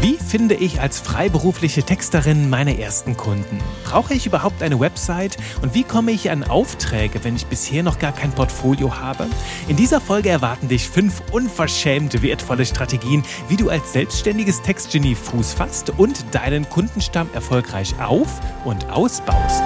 Wie finde ich als freiberufliche Texterin meine ersten Kunden? Brauche ich überhaupt eine Website? Und wie komme ich an Aufträge, wenn ich bisher noch gar kein Portfolio habe? In dieser Folge erwarten dich fünf unverschämt wertvolle Strategien, wie du als selbstständiges Textgenie Fuß fasst und deinen Kundenstamm erfolgreich auf- und ausbaust.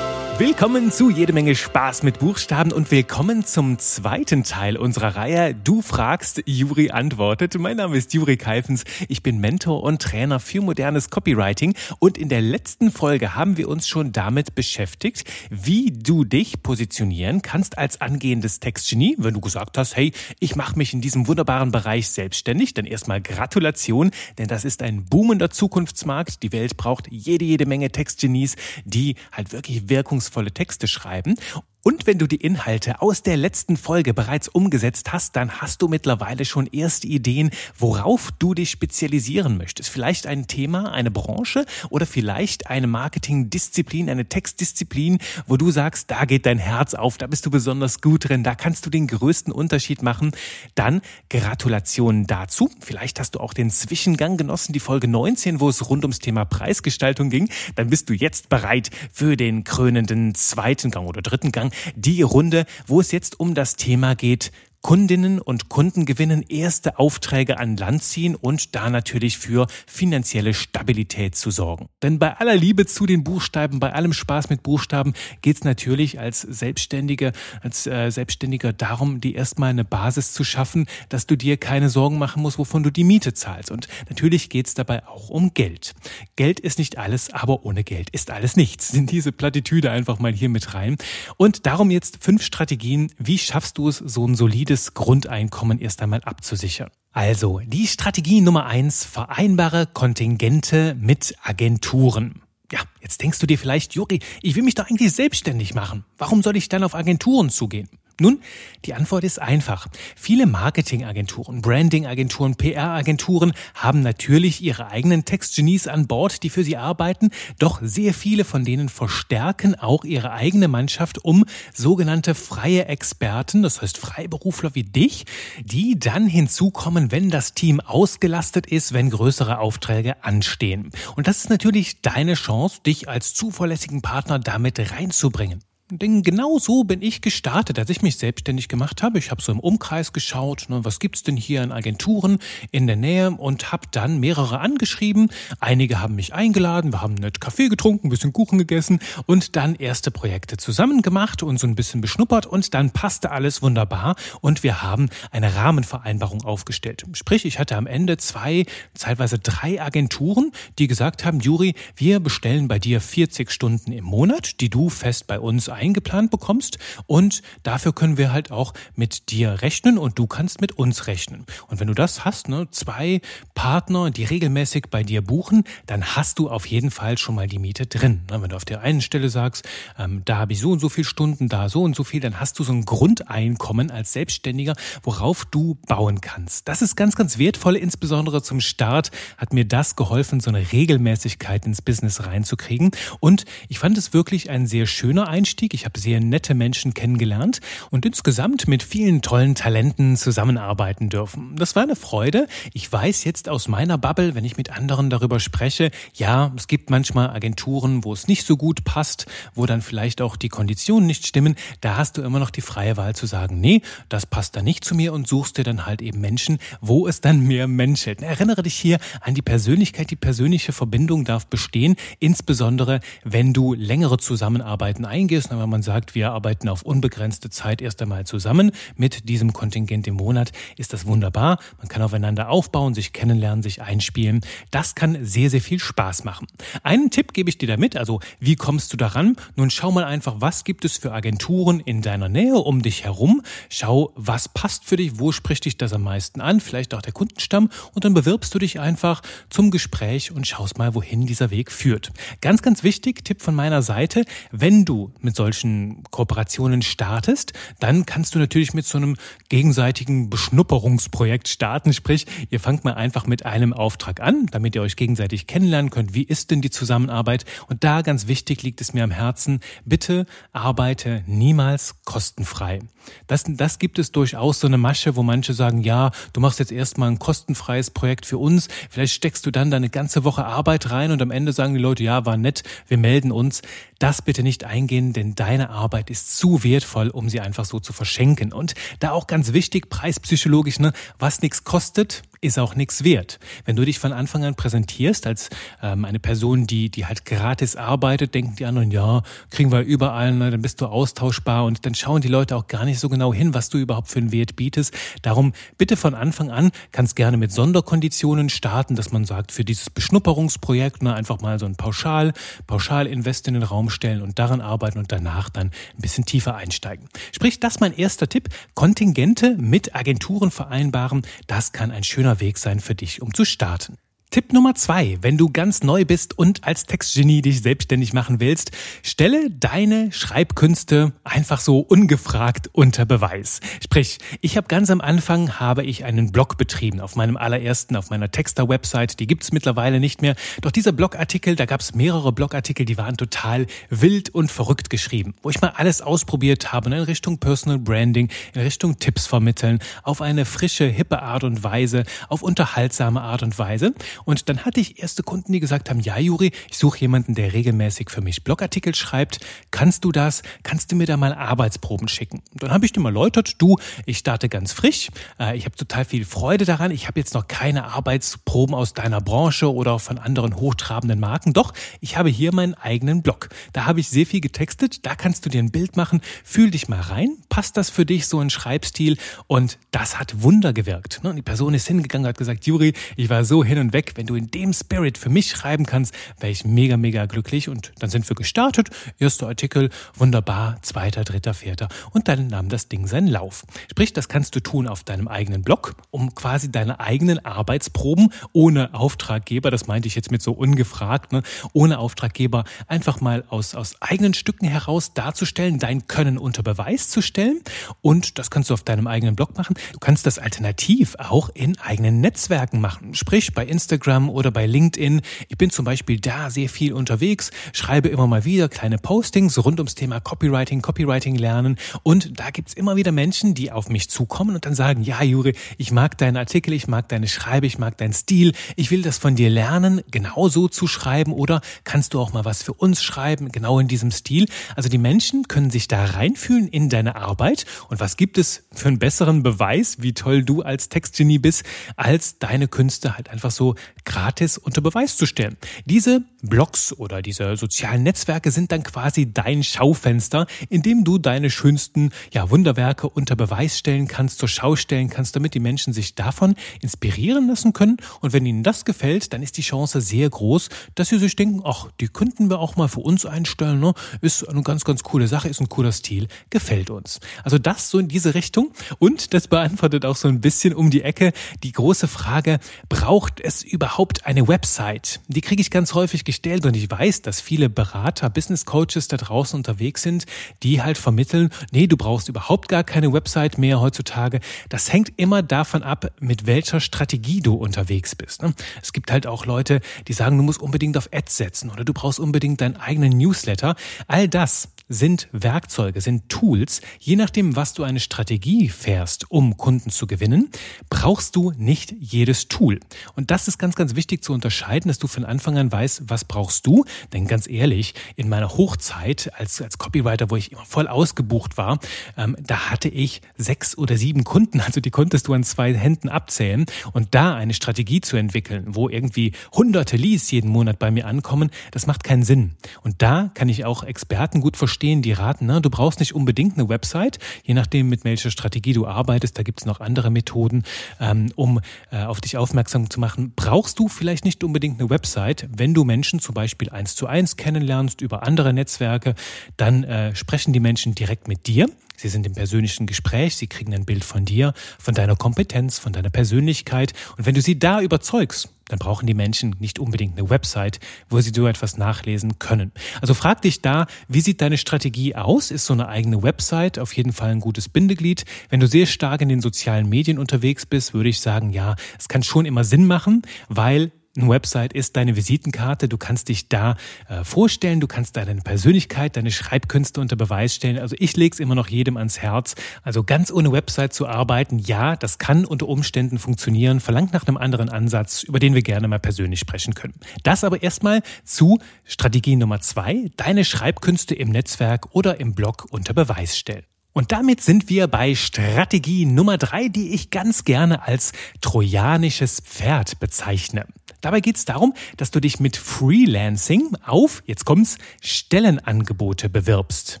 Willkommen zu jede Menge Spaß mit Buchstaben und willkommen zum zweiten Teil unserer Reihe Du fragst, Juri antwortet. Mein Name ist Juri Keifens. Ich bin Mentor und Trainer für modernes Copywriting und in der letzten Folge haben wir uns schon damit beschäftigt, wie du dich positionieren kannst als angehendes Textgenie, wenn du gesagt hast, hey, ich mache mich in diesem wunderbaren Bereich selbstständig, dann erstmal Gratulation, denn das ist ein boomender Zukunftsmarkt. Die Welt braucht jede, jede Menge Textgenies, die halt wirklich wirkungsvoll wirkungsvolle Texte schreiben und wenn du die Inhalte aus der letzten Folge bereits umgesetzt hast, dann hast du mittlerweile schon erste Ideen, worauf du dich spezialisieren möchtest. Vielleicht ein Thema, eine Branche oder vielleicht eine Marketingdisziplin, eine Textdisziplin, wo du sagst, da geht dein Herz auf, da bist du besonders gut drin, da kannst du den größten Unterschied machen. Dann Gratulationen dazu. Vielleicht hast du auch den Zwischengang genossen, die Folge 19, wo es rund ums Thema Preisgestaltung ging. Dann bist du jetzt bereit für den krönenden zweiten Gang oder dritten Gang die Runde, wo es jetzt um das Thema geht, Kundinnen und Kunden gewinnen, erste Aufträge an Land ziehen und da natürlich für finanzielle Stabilität zu sorgen. Denn bei aller Liebe zu den Buchstaben, bei allem Spaß mit Buchstaben geht es natürlich als Selbstständige, als äh, Selbstständiger darum, dir erstmal eine Basis zu schaffen, dass du dir keine Sorgen machen musst, wovon du die Miete zahlst. Und natürlich geht es dabei auch um Geld. Geld ist nicht alles, aber ohne Geld ist alles nichts. Sind diese Plattitüde einfach mal hier mit rein. Und darum jetzt fünf Strategien, wie schaffst du es, so ein solides solides Grundeinkommen erst einmal abzusichern. Also, die Strategie Nummer eins, vereinbare Kontingente mit Agenturen. Ja, jetzt denkst du dir vielleicht, Juri, ich will mich doch eigentlich selbstständig machen. Warum soll ich dann auf Agenturen zugehen? Nun, die Antwort ist einfach. Viele Marketingagenturen, Brandingagenturen, PR-Agenturen haben natürlich ihre eigenen Textgenies an Bord, die für sie arbeiten, doch sehr viele von denen verstärken auch ihre eigene Mannschaft um sogenannte freie Experten, das heißt Freiberufler wie dich, die dann hinzukommen, wenn das Team ausgelastet ist, wenn größere Aufträge anstehen. Und das ist natürlich deine Chance, dich als zuverlässigen Partner damit reinzubringen. Denn genau so bin ich gestartet, als ich mich selbstständig gemacht habe. Ich habe so im Umkreis geschaut, ne, was gibt's denn hier in Agenturen in der Nähe und habe dann mehrere angeschrieben. Einige haben mich eingeladen, wir haben nett Kaffee getrunken, ein bisschen Kuchen gegessen und dann erste Projekte zusammen gemacht und so ein bisschen beschnuppert und dann passte alles wunderbar und wir haben eine Rahmenvereinbarung aufgestellt. Sprich, ich hatte am Ende zwei, zeitweise drei Agenturen, die gesagt haben, Juri, wir bestellen bei dir 40 Stunden im Monat, die du fest bei uns eingeplant bekommst und dafür können wir halt auch mit dir rechnen und du kannst mit uns rechnen. Und wenn du das hast, ne, zwei Partner, die regelmäßig bei dir buchen, dann hast du auf jeden Fall schon mal die Miete drin. Ne, wenn du auf der einen Stelle sagst, ähm, da habe ich so und so viele Stunden, da so und so viel, dann hast du so ein Grundeinkommen als Selbstständiger, worauf du bauen kannst. Das ist ganz, ganz wertvoll, insbesondere zum Start hat mir das geholfen, so eine Regelmäßigkeit ins Business reinzukriegen. Und ich fand es wirklich ein sehr schöner Einstieg Einstieg. Ich habe sehr nette Menschen kennengelernt und insgesamt mit vielen tollen Talenten zusammenarbeiten dürfen. Das war eine Freude. Ich weiß jetzt aus meiner Bubble, wenn ich mit anderen darüber spreche, ja, es gibt manchmal Agenturen, wo es nicht so gut passt, wo dann vielleicht auch die Konditionen nicht stimmen. Da hast du immer noch die freie Wahl zu sagen, nee, das passt da nicht zu mir und suchst dir dann halt eben Menschen, wo es dann mehr menschelt. Erinnere dich hier an die Persönlichkeit. Die persönliche Verbindung darf bestehen, insbesondere wenn du längere Zusammenarbeiten eingehst wenn man sagt, wir arbeiten auf unbegrenzte Zeit erst einmal zusammen mit diesem Kontingent im Monat, ist das wunderbar. Man kann aufeinander aufbauen, sich kennenlernen, sich einspielen. Das kann sehr, sehr viel Spaß machen. Einen Tipp gebe ich dir damit, also wie kommst du daran? Nun schau mal einfach, was gibt es für Agenturen in deiner Nähe um dich herum? Schau, was passt für dich, wo spricht dich das am meisten an? Vielleicht auch der Kundenstamm und dann bewirbst du dich einfach zum Gespräch und schaust mal, wohin dieser Weg führt. Ganz, ganz wichtig, Tipp von meiner Seite, wenn du mit solchen solchen Kooperationen startest, dann kannst du natürlich mit so einem gegenseitigen Beschnupperungsprojekt starten. Sprich, ihr fangt mal einfach mit einem Auftrag an, damit ihr euch gegenseitig kennenlernen könnt. Wie ist denn die Zusammenarbeit? Und da ganz wichtig liegt es mir am Herzen, bitte arbeite niemals kostenfrei. Das, das gibt es durchaus so eine Masche, wo manche sagen, ja, du machst jetzt erstmal ein kostenfreies Projekt für uns, vielleicht steckst du dann deine ganze Woche Arbeit rein und am Ende sagen die Leute, ja, war nett, wir melden uns. Das bitte nicht eingehen, denn deine Arbeit ist zu wertvoll, um sie einfach so zu verschenken. Und da auch ganz wichtig, preispsychologisch, ne, was nichts kostet, ist auch nichts wert. Wenn du dich von Anfang an präsentierst als ähm, eine Person, die, die halt gratis arbeitet, denken die anderen, ja, kriegen wir überall, ne, dann bist du austauschbar und dann schauen die Leute auch gar nicht so genau hin, was du überhaupt für einen Wert bietest. Darum bitte von Anfang an, kannst gerne mit Sonderkonditionen starten, dass man sagt, für dieses Beschnupperungsprojekt ne, einfach mal so ein Pauschal, Pauschal-Invest in den Raum stellen und daran arbeiten und danach dann ein bisschen tiefer einsteigen. Sprich, das mein erster Tipp. Kontingente mit Agenturen vereinbaren, das kann ein schöner schöner Weg sein für dich, um zu starten. Tipp Nummer zwei, wenn du ganz neu bist und als Textgenie dich selbstständig machen willst, stelle deine Schreibkünste einfach so ungefragt unter Beweis. Sprich, ich habe ganz am Anfang habe ich einen Blog betrieben auf meinem allerersten, auf meiner Texter-Website, die gibt's mittlerweile nicht mehr. Doch dieser Blogartikel, da gab's mehrere Blogartikel, die waren total wild und verrückt geschrieben, wo ich mal alles ausprobiert habe in Richtung Personal Branding, in Richtung Tipps vermitteln, auf eine frische, hippe Art und Weise, auf unterhaltsame Art und Weise. Und dann hatte ich erste Kunden, die gesagt haben, ja, Juri, ich suche jemanden, der regelmäßig für mich Blogartikel schreibt. Kannst du das? Kannst du mir da mal Arbeitsproben schicken? Dann habe ich dem erläutert, du, ich starte ganz frisch. Äh, ich habe total viel Freude daran. Ich habe jetzt noch keine Arbeitsproben aus deiner Branche oder von anderen hochtrabenden Marken. Doch, ich habe hier meinen eigenen Blog. Da habe ich sehr viel getextet. Da kannst du dir ein Bild machen. Fühl dich mal rein. Passt das für dich, so ein Schreibstil? Und das hat Wunder gewirkt. Ne? Und die Person ist hingegangen und hat gesagt, Juri, ich war so hin und weg wenn du in dem Spirit für mich schreiben kannst, wäre ich mega, mega glücklich. Und dann sind wir gestartet. Erster Artikel, wunderbar, zweiter, dritter, vierter. Und dann nahm das Ding seinen Lauf. Sprich, das kannst du tun auf deinem eigenen Blog, um quasi deine eigenen Arbeitsproben ohne Auftraggeber, das meinte ich jetzt mit so ungefragt, ne, ohne Auftraggeber einfach mal aus, aus eigenen Stücken heraus darzustellen, dein Können unter Beweis zu stellen. Und das kannst du auf deinem eigenen Blog machen. Du kannst das alternativ auch in eigenen Netzwerken machen. Sprich, bei Instagram Instagram oder bei LinkedIn. Ich bin zum Beispiel da sehr viel unterwegs, schreibe immer mal wieder kleine Postings rund ums Thema Copywriting, Copywriting lernen und da gibt's immer wieder Menschen, die auf mich zukommen und dann sagen, ja Juri, ich mag deinen Artikel, ich mag deine Schreibe, ich mag deinen Stil, ich will das von dir lernen, genau so zu schreiben oder kannst du auch mal was für uns schreiben, genau in diesem Stil. Also die Menschen können sich da reinfühlen in deine Arbeit und was gibt es für einen besseren Beweis, wie toll du als Textgenie bist, als deine Künste halt einfach so gratis unter Beweis zu stellen. Diese Blogs oder diese sozialen Netzwerke sind dann quasi dein Schaufenster, in dem du deine schönsten ja, Wunderwerke unter Beweis stellen kannst, zur Schau stellen kannst, damit die Menschen sich davon inspirieren lassen können. Und wenn ihnen das gefällt, dann ist die Chance sehr groß, dass sie sich denken, ach, die könnten wir auch mal für uns einstellen. Ne? Ist eine ganz, ganz coole Sache, ist ein cooler Stil, gefällt uns. Also das so in diese Richtung. Und das beantwortet auch so ein bisschen um die Ecke die große Frage, braucht es überhaupt eine Website? Die kriege ich ganz häufig gestellt und ich weiß, dass viele Berater, Business Coaches da draußen unterwegs sind, die halt vermitteln, nee, du brauchst überhaupt gar keine Website mehr heutzutage. Das hängt immer davon ab, mit welcher Strategie du unterwegs bist. Ne? Es gibt halt auch Leute, die sagen, du musst unbedingt auf Ads setzen oder du brauchst unbedingt deinen eigenen Newsletter. All das sind Werkzeuge, sind Tools. Je nachdem, was du eine Strategie fährst, um Kunden zu gewinnen, brauchst du nicht jedes Tool. Und das ist ganz, ganz wichtig zu unterscheiden, dass du von Anfang an weißt, was brauchst du. Denn ganz ehrlich, in meiner Hochzeit als, als Copywriter, wo ich immer voll ausgebucht war, ähm, da hatte ich sechs oder sieben Kunden. Also die konntest du an zwei Händen abzählen. Und da eine Strategie zu entwickeln, wo irgendwie hunderte Leads jeden Monat bei mir ankommen, das macht keinen Sinn. Und da kann ich auch Experten gut verstehen, verstehen, die raten, ne? du brauchst nicht unbedingt eine Website, je nachdem, mit welcher Strategie du arbeitest, da gibt es noch andere Methoden, ähm, um äh, auf dich aufmerksam zu machen. Brauchst du vielleicht nicht unbedingt eine Website, wenn du Menschen zum Beispiel eins zu eins kennenlernst über andere Netzwerke, dann äh, sprechen die Menschen direkt mit dir. Sie sind im persönlichen Gespräch, sie kriegen ein Bild von dir, von deiner Kompetenz, von deiner Persönlichkeit. Und wenn du sie da überzeugst, dann brauchen die Menschen nicht unbedingt eine Website, wo sie so etwas nachlesen können. Also frag dich da, wie sieht deine Strategie aus? Ist so eine eigene Website auf jeden Fall ein gutes Bindeglied? Wenn du sehr stark in den sozialen Medien unterwegs bist, würde ich sagen, ja, es kann schon immer Sinn machen, weil Website ist deine Visitenkarte. Du kannst dich da äh, vorstellen, du kannst da deine Persönlichkeit, deine Schreibkünste unter Beweis stellen. Also ich lege es immer noch jedem ans Herz. Also ganz ohne Website zu arbeiten, ja, das kann unter Umständen funktionieren, verlangt nach einem anderen Ansatz, über den wir gerne mal persönlich sprechen können. Das aber erstmal zu Strategie Nummer zwei, deine Schreibkünste im Netzwerk oder im Blog unter Beweis stellen. Und damit sind wir bei Strategie Nummer drei, die ich ganz gerne als trojanisches Pferd bezeichne. Dabei geht es darum, dass du dich mit Freelancing auf, jetzt kommt's, Stellenangebote bewirbst.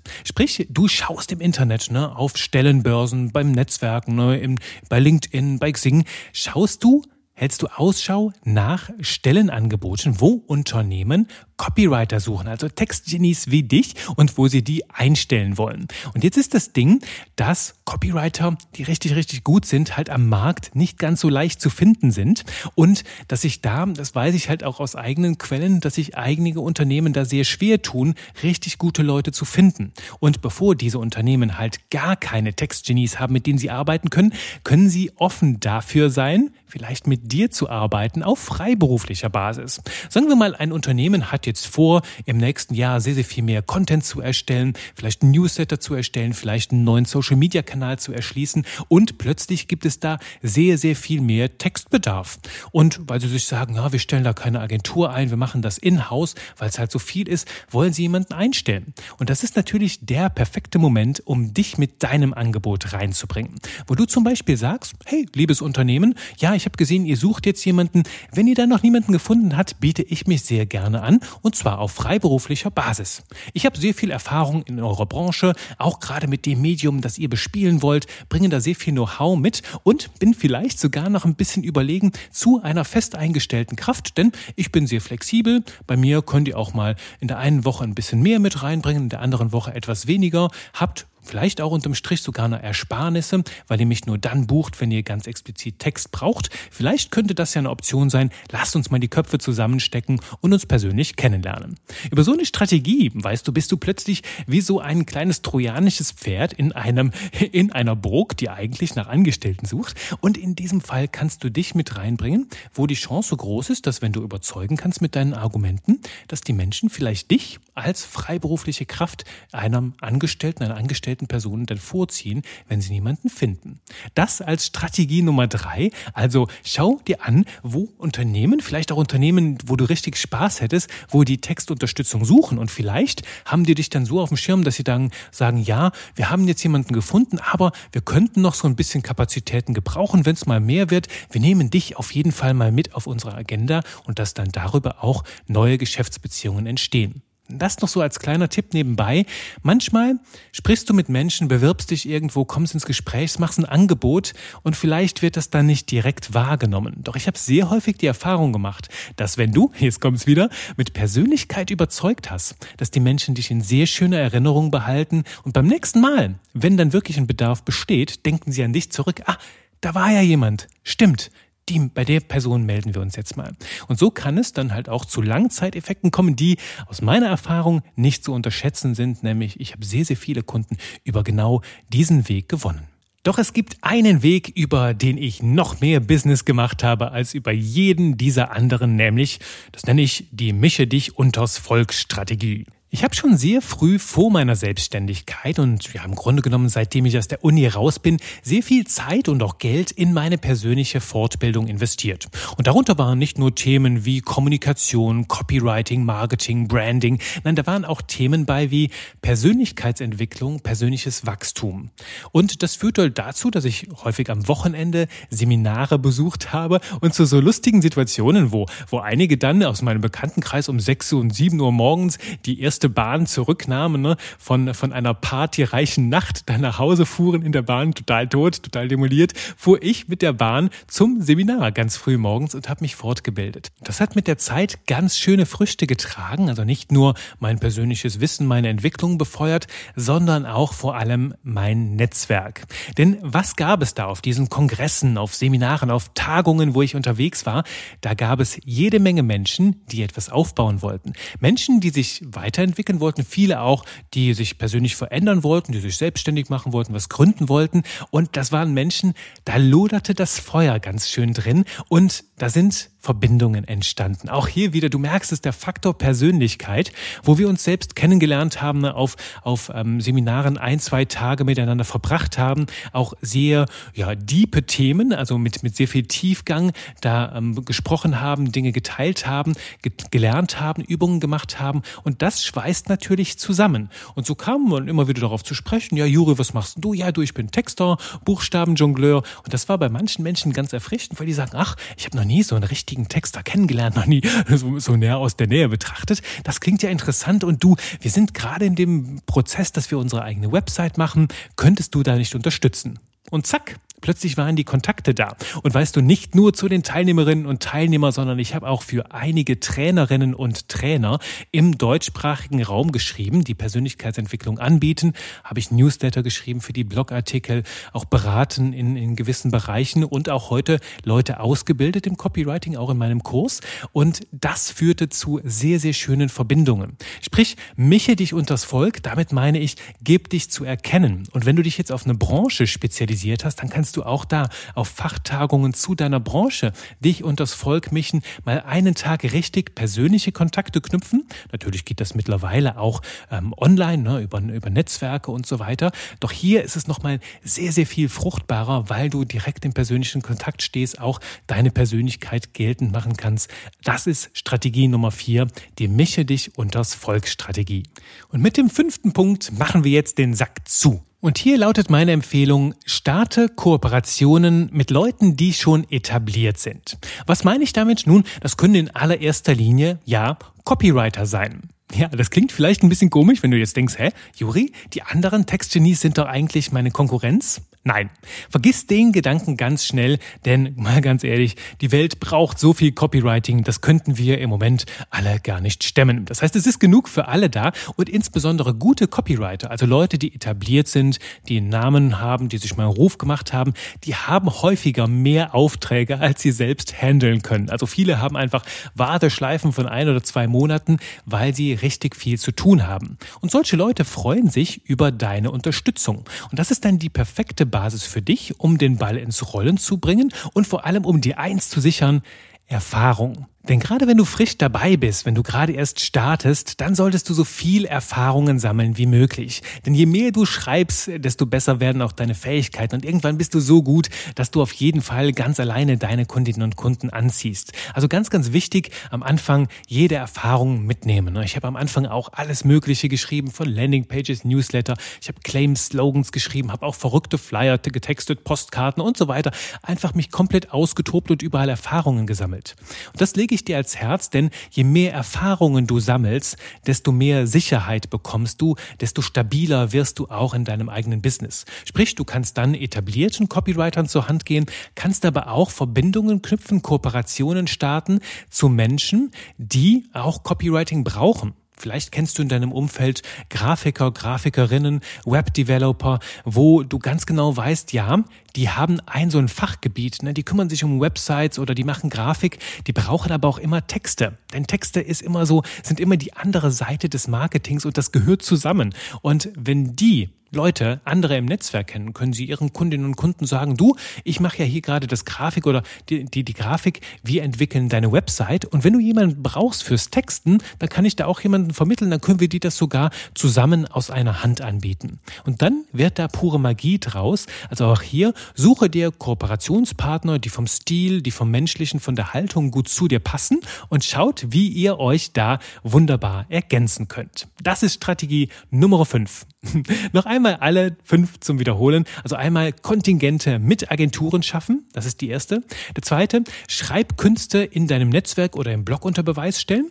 Sprich, du schaust im Internet ne, auf Stellenbörsen, beim Netzwerken, ne, im, bei LinkedIn, bei Xing, schaust du hältst du Ausschau nach Stellenangeboten, wo Unternehmen Copywriter suchen, also Textgenies wie dich und wo sie die einstellen wollen. Und jetzt ist das Ding, dass Copywriter, die richtig, richtig gut sind, halt am Markt nicht ganz so leicht zu finden sind und dass sich da, das weiß ich halt auch aus eigenen Quellen, dass sich einige Unternehmen da sehr schwer tun, richtig gute Leute zu finden. Und bevor diese Unternehmen halt gar keine Textgenies haben, mit denen sie arbeiten können, können sie offen dafür sein, vielleicht mit dir zu arbeiten auf freiberuflicher Basis. Sagen wir mal, ein Unternehmen hat jetzt vor, im nächsten Jahr sehr, sehr viel mehr Content zu erstellen, vielleicht einen Newsletter zu erstellen, vielleicht einen neuen Social-Media-Kanal zu erschließen und plötzlich gibt es da sehr, sehr viel mehr Textbedarf. Und weil sie sich sagen, ja, wir stellen da keine Agentur ein, wir machen das in-house, weil es halt so viel ist, wollen sie jemanden einstellen. Und das ist natürlich der perfekte Moment, um dich mit deinem Angebot reinzubringen. Wo du zum Beispiel sagst, hey, liebes Unternehmen, ja, ich habe gesehen, ihr sucht jetzt jemanden. Wenn ihr da noch niemanden gefunden habt, biete ich mich sehr gerne an und zwar auf freiberuflicher Basis. Ich habe sehr viel Erfahrung in eurer Branche, auch gerade mit dem Medium, das ihr bespielen wollt, bringe da sehr viel Know-how mit und bin vielleicht sogar noch ein bisschen überlegen zu einer fest eingestellten Kraft, denn ich bin sehr flexibel. Bei mir könnt ihr auch mal in der einen Woche ein bisschen mehr mit reinbringen, in der anderen Woche etwas weniger, habt Vielleicht auch unterm Strich sogar eine Ersparnisse, weil ihr mich nur dann bucht, wenn ihr ganz explizit Text braucht. Vielleicht könnte das ja eine Option sein. Lasst uns mal die Köpfe zusammenstecken und uns persönlich kennenlernen. Über so eine Strategie, weißt du, bist du plötzlich wie so ein kleines trojanisches Pferd in einem, in einer Burg, die eigentlich nach Angestellten sucht. Und in diesem Fall kannst du dich mit reinbringen, wo die Chance so groß ist, dass wenn du überzeugen kannst mit deinen Argumenten, dass die Menschen vielleicht dich als freiberufliche Kraft einem Angestellten, einer Angestellten angestellten Personen denn vorziehen, wenn sie niemanden finden. Das als Strategie Nummer drei. Also schau dir an, wo Unternehmen, vielleicht auch Unternehmen, wo du richtig Spaß hättest, wo die Textunterstützung suchen und vielleicht haben die dich dann so auf dem Schirm, dass sie dann sagen, ja, wir haben jetzt jemanden gefunden, aber wir könnten noch so ein bisschen Kapazitäten gebrauchen, wenn es mal mehr wird. Wir nehmen dich auf jeden Fall mal mit auf unsere Agenda und dass dann darüber auch neue Geschäftsbeziehungen entstehen. Das noch so als kleiner Tipp nebenbei. Manchmal sprichst du mit Menschen, bewirbst dich irgendwo, kommst ins Gespräch, machst ein Angebot und vielleicht wird das dann nicht direkt wahrgenommen. Doch ich habe sehr häufig die Erfahrung gemacht, dass wenn du, jetzt kommt's wieder, mit Persönlichkeit überzeugt hast, dass die Menschen dich in sehr schöner Erinnerung behalten und beim nächsten Mal, wenn dann wirklich ein Bedarf besteht, denken sie an dich zurück. Ah, da war ja jemand. Stimmt, die, bei der Person melden wir uns jetzt mal. Und so kann es dann halt auch zu Langzeiteffekten kommen, die aus meiner Erfahrung nicht zu unterschätzen sind, nämlich ich habe sehr, sehr viele Kunden über genau diesen Weg gewonnen. Doch es gibt einen Weg, über den ich noch mehr Business gemacht habe als über jeden dieser anderen, nämlich, das nenne ich die Mische dich unters Volk Strategie. Ich habe schon sehr früh vor meiner Selbstständigkeit und ja im Grunde genommen seitdem ich aus der Uni raus bin, sehr viel Zeit und auch Geld in meine persönliche Fortbildung investiert. Und darunter waren nicht nur Themen wie Kommunikation, Copywriting, Marketing, Branding, nein, da waren auch Themen bei wie Persönlichkeitsentwicklung, persönliches Wachstum. Und das führte dazu, dass ich häufig am Wochenende Seminare besucht habe und zu so lustigen Situationen, wo, wo einige dann aus meinem Bekanntenkreis um 6 Uhr und 7 Uhr morgens die erste erste Bahn zurücknahmen, ne, von, von einer partyreichen Nacht dann nach Hause fuhren in der Bahn, total tot, total demoliert, fuhr ich mit der Bahn zum Seminar ganz früh morgens und habe mich fortgebildet. Das hat mit der Zeit ganz schöne Früchte getragen, also nicht nur mein persönliches Wissen, meine Entwicklung befeuert, sondern auch vor allem mein Netzwerk. Denn was gab es da auf diesen Kongressen, auf Seminaren, auf Tagungen, wo ich unterwegs war? Da gab es jede Menge Menschen, die etwas aufbauen wollten. Menschen, die sich weiterentwickeln wollten, viele auch, die sich persönlich verändern wollten, die sich selbstständig machen wollten, was gründen wollten. Und das waren Menschen, da loderte das Feuer ganz schön drin und da sind Verbindungen entstanden. Auch hier wieder, du merkst es, der Faktor Persönlichkeit, wo wir uns selbst kennengelernt haben, ne, auf, auf ähm, Seminaren ein, zwei Tage miteinander verbracht haben, auch sehr ja, diepe Themen, also mit, mit sehr viel Tiefgang da ähm, gesprochen haben, Dinge geteilt haben, ge gelernt haben, Übungen gemacht haben und das schweißt natürlich zusammen. Und so kam man immer wieder darauf zu sprechen, ja Juri, was machst du? Ja, du, ich bin Texter, Buchstabenjongleur und das war bei manchen Menschen ganz erfrischend, weil die sagen, ach, ich habe noch nie so einen richtigen Texter kennengelernt, noch nie so, so näher aus der Nähe betrachtet. Das klingt ja interessant und du, wir sind gerade in dem Prozess, dass wir unsere eigene Website machen. Könntest du da nicht unterstützen? Und zack, Plötzlich waren die Kontakte da. Und weißt du, nicht nur zu den Teilnehmerinnen und Teilnehmern, sondern ich habe auch für einige Trainerinnen und Trainer im deutschsprachigen Raum geschrieben, die Persönlichkeitsentwicklung anbieten. Habe ich Newsletter geschrieben für die Blogartikel, auch beraten in, in gewissen Bereichen und auch heute Leute ausgebildet im Copywriting, auch in meinem Kurs. Und das führte zu sehr, sehr schönen Verbindungen. Sprich, mische dich unters Volk. Damit meine ich, gib dich zu erkennen. Und wenn du dich jetzt auf eine Branche spezialisiert hast, dann kannst kannst du auch da auf Fachtagungen zu deiner Branche dich und das Volk mischen, mal einen Tag richtig persönliche Kontakte knüpfen. Natürlich geht das mittlerweile auch ähm, online, ne, über, über Netzwerke und so weiter. Doch hier ist es nochmal sehr, sehr viel fruchtbarer, weil du direkt im persönlichen Kontakt stehst, auch deine Persönlichkeit geltend machen kannst. Das ist Strategie Nummer vier, die Mische dich unters Volk Strategie. Und mit dem fünften Punkt machen wir jetzt den Sack zu. Und hier lautet meine Empfehlung, starte Kooperationen mit Leuten, die schon etabliert sind. Was meine ich damit? Nun, das können in allererster Linie, ja, Copywriter sein. Ja, das klingt vielleicht ein bisschen komisch, wenn du jetzt denkst, hä, Juri, die anderen Textgenies sind doch eigentlich meine Konkurrenz? Nein, vergiss den Gedanken ganz schnell, denn mal ganz ehrlich, die Welt braucht so viel Copywriting, das könnten wir im Moment alle gar nicht stemmen. Das heißt, es ist genug für alle da und insbesondere gute Copywriter, also Leute, die etabliert sind, die einen Namen haben, die sich mal einen Ruf gemacht haben, die haben häufiger mehr Aufträge, als sie selbst handeln können. Also viele haben einfach Warteschleifen von ein oder zwei Monaten, weil sie richtig viel zu tun haben. Und solche Leute freuen sich über deine Unterstützung. Und das ist dann die perfekte Basis Basis für dich, um den Ball ins Rollen zu bringen und vor allem um dir eins zu sichern, Erfahrung. Denn gerade wenn du frisch dabei bist, wenn du gerade erst startest, dann solltest du so viel Erfahrungen sammeln wie möglich. Denn je mehr du schreibst, desto besser werden auch deine Fähigkeiten. Und irgendwann bist du so gut, dass du auf jeden Fall ganz alleine deine Kundinnen und Kunden anziehst. Also ganz, ganz wichtig, am Anfang jede Erfahrung mitnehmen. Ich habe am Anfang auch alles Mögliche geschrieben, von Landingpages, Newsletter. Ich habe Claims, Slogans geschrieben, habe auch verrückte Flyer getextet, Postkarten und so weiter. Einfach mich komplett ausgetobt und überall Erfahrungen gesammelt. Und das lege ich dir als Herz, denn je mehr Erfahrungen du sammelst, desto mehr Sicherheit bekommst du, desto stabiler wirst du auch in deinem eigenen Business. Sprich, du kannst dann etablierten Copywritern zur Hand gehen, kannst aber auch Verbindungen knüpfen, Kooperationen starten zu Menschen, die auch Copywriting brauchen. Vielleicht kennst du in deinem Umfeld Grafiker, Grafikerinnen, Webdeveloper, wo du ganz genau weißt, ja, die haben ein so ein Fachgebiet, ne? die kümmern sich um Websites oder die machen Grafik, die brauchen aber auch immer Texte. Denn Texte ist immer so, sind immer die andere Seite des Marketings und das gehört zusammen. Und wenn die Leute, andere im Netzwerk kennen, können sie ihren Kundinnen und Kunden sagen, du, ich mache ja hier gerade das Grafik oder die, die, die Grafik, wir entwickeln deine Website und wenn du jemanden brauchst fürs Texten, dann kann ich da auch jemanden vermitteln, dann können wir dir das sogar zusammen aus einer Hand anbieten. Und dann wird da pure Magie draus. Also auch hier, suche dir Kooperationspartner, die vom Stil, die vom Menschlichen, von der Haltung gut zu dir passen und schaut, wie ihr euch da wunderbar ergänzen könnt. Das ist Strategie Nummer 5. Noch einmal alle fünf zum Wiederholen. Also einmal Kontingente mit Agenturen schaffen. Das ist die erste. Der zweite, Schreibkünste in deinem Netzwerk oder im Blog unter Beweis stellen.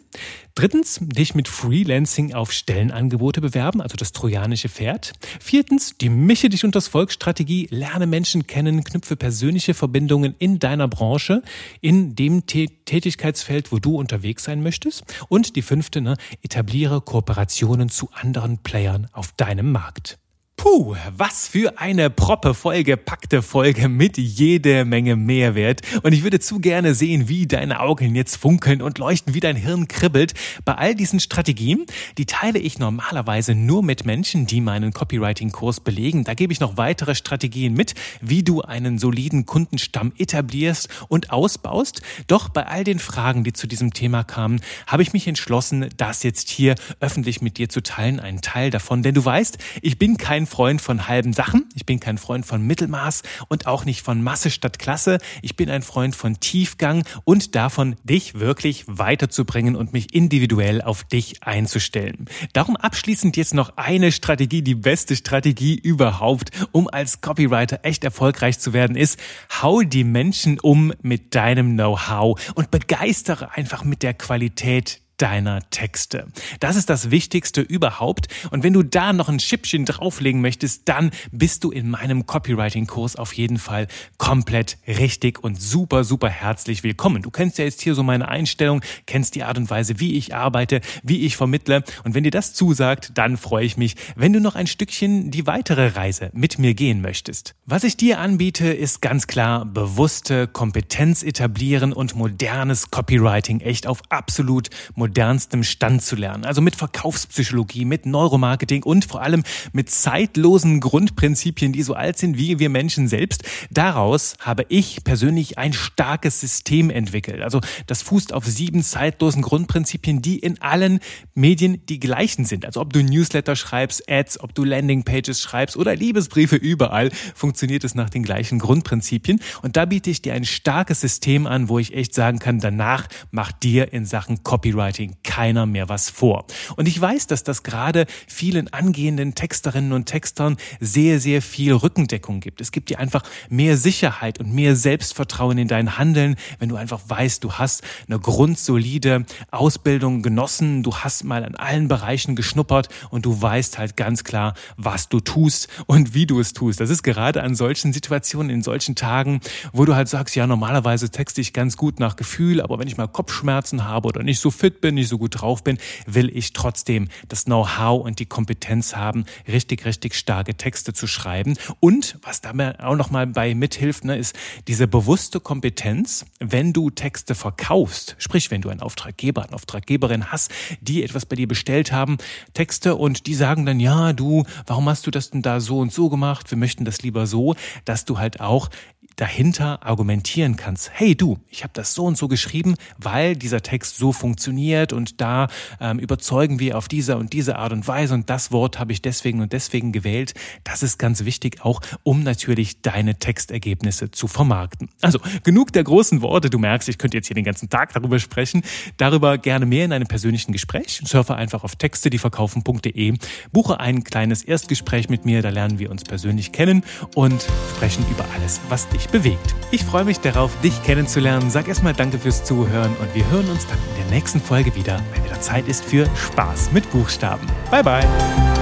Drittens, dich mit Freelancing auf Stellenangebote bewerben, also das trojanische Pferd. Viertens, die Mische dich unters Volk Strategie, lerne Menschen kennen, knüpfe persönliche Verbindungen in deiner Branche, in dem Tätigkeitsfeld, wo du unterwegs sein möchtest. Und die fünfte, ne, etabliere Kooperationen zu anderen Playern auf deinem Markt. Puh, was für eine proppe vollgepackte Folge mit jede Menge Mehrwert. Und ich würde zu gerne sehen, wie deine Augen jetzt funkeln und leuchten, wie dein Hirn kribbelt. Bei all diesen Strategien, die teile ich normalerweise nur mit Menschen, die meinen Copywriting-Kurs belegen. Da gebe ich noch weitere Strategien mit, wie du einen soliden Kundenstamm etablierst und ausbaust. Doch bei all den Fragen, die zu diesem Thema kamen, habe ich mich entschlossen, das jetzt hier öffentlich mit dir zu teilen, einen Teil davon. Denn du weißt, ich bin kein Freund von halben Sachen, ich bin kein Freund von Mittelmaß und auch nicht von Masse statt Klasse. Ich bin ein Freund von Tiefgang und davon, dich wirklich weiterzubringen und mich individuell auf dich einzustellen. Darum abschließend jetzt noch eine Strategie, die beste Strategie überhaupt, um als Copywriter echt erfolgreich zu werden, ist, hau die Menschen um mit deinem Know-how und begeistere einfach mit der Qualität deiner Texte. Das ist das Wichtigste überhaupt. Und wenn du da noch ein Schippchen drauflegen möchtest, dann bist du in meinem Copywriting-Kurs auf jeden Fall komplett richtig und super, super herzlich willkommen. Du kennst ja jetzt hier so meine Einstellung, kennst die Art und Weise, wie ich arbeite, wie ich vermittle. Und wenn dir das zusagt, dann freue ich mich, wenn du noch ein Stückchen die weitere Reise mit mir gehen möchtest. Was ich dir anbiete, ist ganz klar bewusste Kompetenz etablieren und modernes Copywriting echt auf absolut modernstem Stand zu lernen. Also mit Verkaufspsychologie, mit Neuromarketing und vor allem mit zeitlosen Grundprinzipien, die so alt sind wie wir Menschen selbst. Daraus habe ich persönlich ein starkes System entwickelt. Also das fußt auf sieben zeitlosen Grundprinzipien, die in allen Medien die gleichen sind. Also ob du Newsletter schreibst, Ads, ob du Landingpages schreibst oder Liebesbriefe, überall funktioniert es nach den gleichen Grundprinzipien. Und da biete ich dir ein starkes System an, wo ich echt sagen kann, danach macht dir in Sachen Copyright Marketing keiner mehr was vor. Und ich weiß, dass das gerade vielen angehenden Texterinnen und Textern sehr, sehr viel Rückendeckung gibt. Es gibt dir einfach mehr Sicherheit und mehr Selbstvertrauen in dein Handeln, wenn du einfach weißt, du hast eine grundsolide Ausbildung genossen, du hast mal an allen Bereichen geschnuppert und du weißt halt ganz klar, was du tust und wie du es tust. Das ist gerade an solchen Situationen, in solchen Tagen, wo du halt sagst, ja, normalerweise texte ich ganz gut nach Gefühl, aber wenn ich mal Kopfschmerzen habe oder nicht so fit bin, bin, nicht so gut drauf bin, will ich trotzdem das Know-how und die Kompetenz haben, richtig, richtig starke Texte zu schreiben. Und was da auch nochmal bei mithilft, ne, ist diese bewusste Kompetenz, wenn du Texte verkaufst, sprich, wenn du einen Auftraggeber, eine Auftraggeberin hast, die etwas bei dir bestellt haben, Texte und die sagen dann, ja, du, warum hast du das denn da so und so gemacht? Wir möchten das lieber so, dass du halt auch dahinter argumentieren kannst. Hey du, ich habe das so und so geschrieben, weil dieser Text so funktioniert und da ähm, überzeugen wir auf diese und diese Art und Weise und das Wort habe ich deswegen und deswegen gewählt. Das ist ganz wichtig, auch um natürlich deine Textergebnisse zu vermarkten. Also genug der großen Worte. Du merkst, ich könnte jetzt hier den ganzen Tag darüber sprechen. Darüber gerne mehr in einem persönlichen Gespräch. Surfe einfach auf textedieverkaufen.de, buche ein kleines Erstgespräch mit mir. Da lernen wir uns persönlich kennen und sprechen über alles, was bewegt. Ich freue mich darauf, dich kennenzulernen. Sag erstmal Danke fürs Zuhören und wir hören uns dann in der nächsten Folge wieder, wenn wieder Zeit ist für Spaß mit Buchstaben. Bye bye.